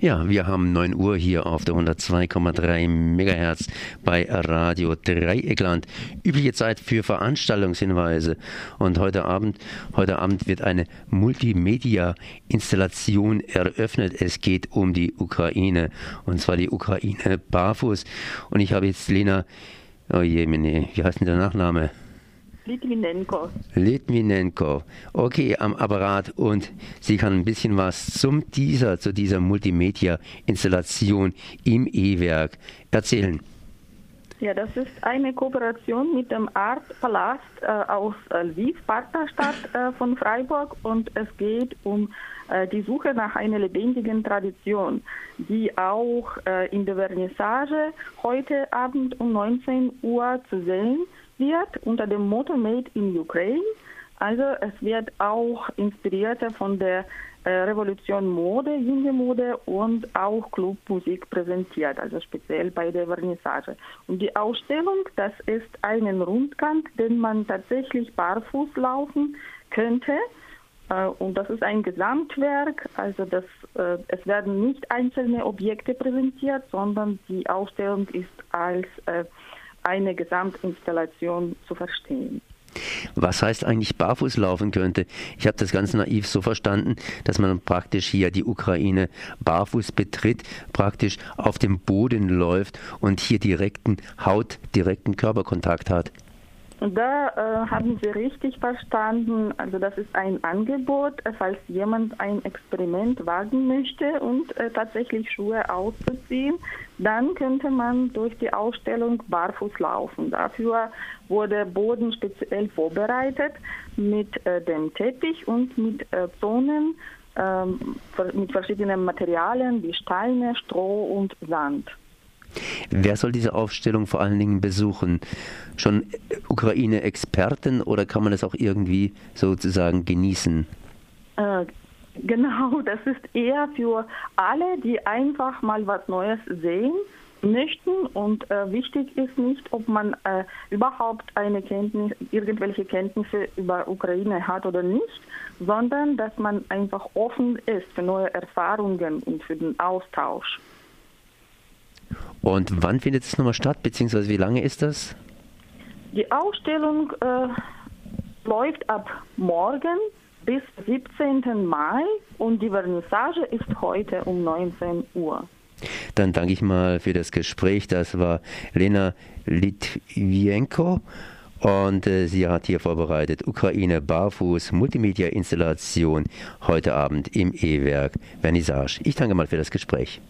Ja, wir haben 9 Uhr hier auf der 102,3 MHz bei Radio Dreieckland. Übliche Zeit für Veranstaltungshinweise. Und heute Abend, heute Abend wird eine Multimedia-Installation eröffnet. Es geht um die Ukraine. Und zwar die Ukraine barfuß. Und ich habe jetzt Lena, oh je, wie heißt denn der Nachname? Litvinenko. Litvinenko. Okay, am Apparat und sie kann ein bisschen was zum dieser, zu dieser Multimedia-Installation im E-Werk erzählen. Ja, das ist eine Kooperation mit dem Art Palast äh, aus Lviv, Partnerstadt äh, von Freiburg und es geht um äh, die Suche nach einer lebendigen Tradition, die auch äh, in der Vernissage heute Abend um 19 Uhr zu sehen wird unter dem Motto Made in Ukraine. Also es wird auch inspiriert von der äh, Revolution Mode, junge Mode und auch Clubmusik präsentiert, also speziell bei der Vernissage. Und die Ausstellung, das ist einen Rundgang, den man tatsächlich barfuß laufen könnte. Äh, und das ist ein Gesamtwerk, also das, äh, es werden nicht einzelne Objekte präsentiert, sondern die Ausstellung ist als eine Gesamtinstallation zu verstehen. Was heißt eigentlich barfuß laufen könnte? Ich habe das ganz naiv so verstanden, dass man praktisch hier die Ukraine barfuß betritt, praktisch auf dem Boden läuft und hier direkten Haut, direkten Körperkontakt hat. Da äh, haben Sie richtig verstanden. Also das ist ein Angebot, äh, falls jemand ein Experiment wagen möchte und äh, tatsächlich Schuhe auszuziehen, dann könnte man durch die Ausstellung barfuß laufen. Dafür wurde Boden speziell vorbereitet mit äh, dem Teppich und mit äh, Zonen ähm, mit verschiedenen Materialien wie Steine, Stroh und Sand. Wer soll diese Aufstellung vor allen Dingen besuchen? Schon Ukraine-Experten oder kann man das auch irgendwie sozusagen genießen? Äh, genau, das ist eher für alle, die einfach mal was Neues sehen möchten und äh, wichtig ist nicht, ob man äh, überhaupt eine Kenntnis, irgendwelche Kenntnisse über Ukraine hat oder nicht, sondern dass man einfach offen ist für neue Erfahrungen und für den Austausch. Und wann findet es nochmal statt, beziehungsweise wie lange ist das? Die Ausstellung äh, läuft ab morgen bis 17. Mai und die Vernissage ist heute um 19 Uhr. Dann danke ich mal für das Gespräch. Das war Lena Litvienko. Und äh, sie hat hier vorbereitet Ukraine Barfuß Multimedia Installation heute Abend im E-Werk Vernissage. Ich danke mal für das Gespräch.